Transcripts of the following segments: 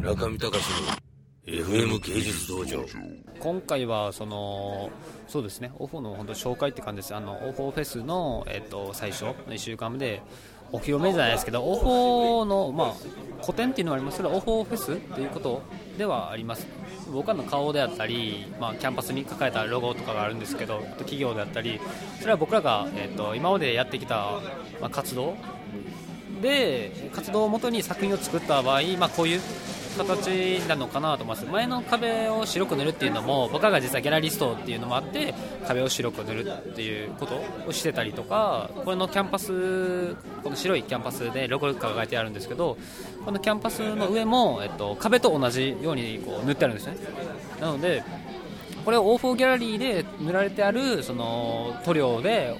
中見隆の FM 芸術道場。今回はそのそうですね。オフの本当紹介って感じです。あのオフフェスの、えっと、最初の1週間目でお披露目じゃないですけどオフォの、まあ、古典っていうのはありますけどオフォフェスっていうことではあります。僕らの顔であったり、まあ、キャンパスに書かれたロゴとかがあるんですけど企業であったりそれは僕らが、えっと、今までやってきた、まあ、活動で活動をもとに作品を作った場合、まあ、こういう形なのかなと思います。前の壁を白く塗るっていうのも僕が実はギャラリストっていうのもあって壁を白く塗るっていうことをしてたりとかこれのキャンパスこの白いキャンパスでロゴが書いてあるんですけどこのキャンパスの上も、えっと、壁と同じようにこう塗ってあるんですね。なのでこれをオーフォーギャラリーで塗られてあるその塗料で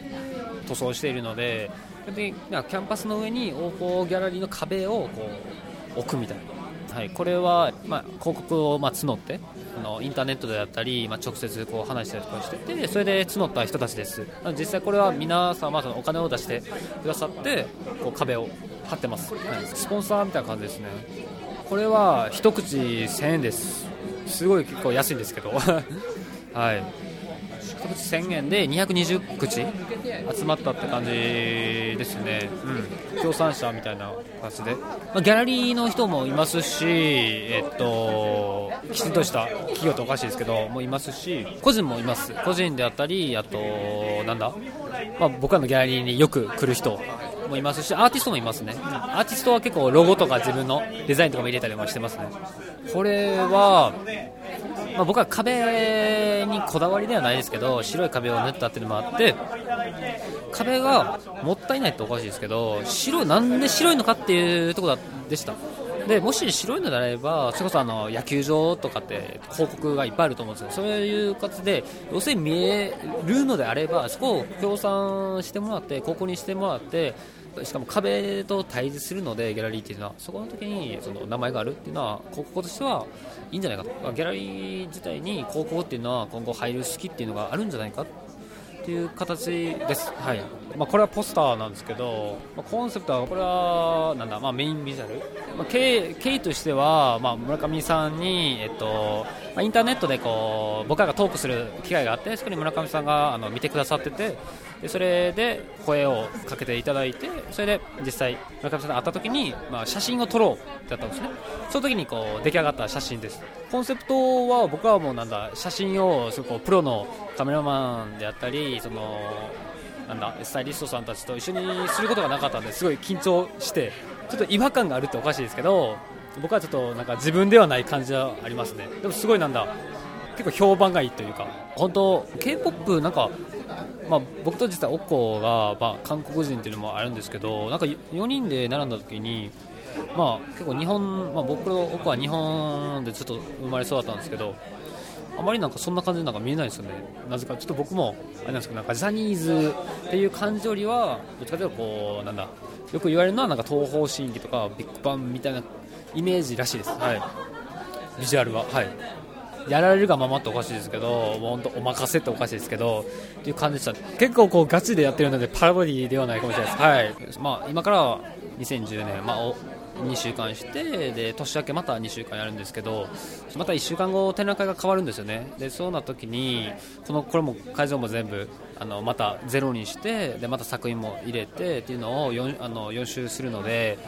塗装しているのででキャンパスの上にオーフォーギャラリーの壁をこう置くみたいな。はい、これは、まあ、広告を、まあ、募ってあのインターネットであったり、まあ、直接こう話したりとかしててそれで募った人たちです。実際これは皆さんはそのお金を出してくださってこう壁を張ってます、はい、スポンサーみたいな感じですね。これは一口1000円です。すごい結構安いんですけど。はい。口1000円で220口集まったって感じですね、うん、協賛者みたいな形で、まあ、ギャラリーの人もいますし、えっと、きちんとした企業っておかしいですけど、もいますし、個人もいます、個人であったり、あと、なんだ、まあ、僕らのギャラリーによく来る人もいますし、アーティストもいますね、アーティストは結構ロゴとか自分のデザインとかも入れたりもしてますね。これはまあ、僕は壁にこだわりではないですけど白い壁を塗ったっていうのもあって壁がもったいないっておかしいですけど白なんで白いのかっていうところでしたでもし白いのであればそれこそあの野球場とかって広告がいっぱいあると思うんですよ。そういう形で要するに見えるのであればそこを協賛してもらってここにしてもらってしかも壁と対峙するのでギャラリーっていうのはそこの時にその名前があるっていうのは広告としてはいいんじゃないかと。ギャラリー自体に広告っていうのは今後入る式っていうのがあるんじゃないかっていう形です、はい。まあ、これはポスターなんですけど、まあ、コンセプトはこれはなんだ、まあ、メインビジュアル、まあ、経経緯としては、まあ、村上さんに、えっとまあ、インターネットでこう僕らがトークする機会があってそこに村上さんがあの見てくださっててでそれで声をかけていただいてそれで実際村上さんと会った時に、まあ、写真を撮ろうってやったんですね。その時にこう出来上がった写真です。コンセプトは僕はもうなんだ写真をすごプロのカメラマンであったりそのなんだスタイリストさんたちと一緒にすることがなかったんですごい緊張してちょっと違和感があるっておかしいですけど僕はちょっとなんか自分ではない感じはありますね。でもすごいなんだ結構評判がいいというか。本当 K-POP なんかまあ、僕と実はおっこが、まあ、韓国人っていうのもあるんですけどなんか4人で並んだ時に、まあ、結構日本、まあ、僕のおっこは日本でずっと生まれ育ったんですけどあまりなんかそんな感じなんか見えないですよね、なぜかちょっと僕もあれなんですけどなんかジャニーズっていう感じよりはどっちかというとこうなんだよく言われるのはなんか東方神起とかビッグバンみたいなイメージらしいです、はい、ビジュアルは。はい。やられるがままっておかしいですけど、本当お任せっておかしいですけど、っていう感じでした。結構こうガチでやってるので、パラボディではないかもしれないです。はい。まあ、今からは2010年、まあ、2週間してで年明けまた2週間やるんですけどまた1週間後展覧会が変わるんですよねでそうな時にこのこれも会場も全部あのまたゼロにしてでまた作品も入れてっていうのを 4, あの4周するので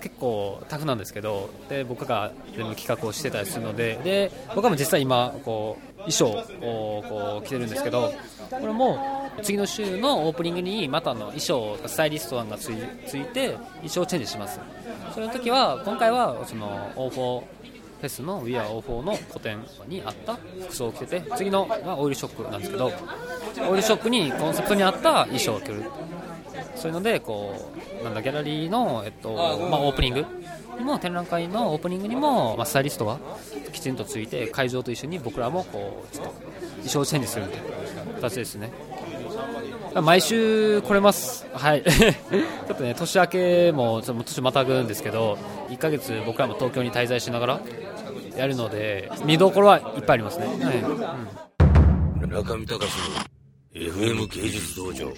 結構タフなんですけどで僕が全部企画をしてたりするのでで僕も実際今こう衣装をこう着てるんですけどこれも次の週のオープニングにまたの衣装スタイリストさんがついついて衣装チェンジします。その時は今回はその O4 フェスの We Are O4 の個展にあった服装を着てて次のがオイルショックなんですけどオイルショックにコンセプトに合った衣装を着る。そういうのでこうなんだギャラリーの、えっとまあ、オープニングにも展覧会のオープニングにも、まあ、スタイリストがきちんとついて会場と一緒に僕らもこうちょっと衣装チェンジするという形ですね。毎週来れます、はい、ちょっとね年明けもちょっと年またぐんですけど1ヶ月僕らも東京に滞在しながらやるので見どころはいっぱいありますね、はい。うん、中見隆の FM 芸術道場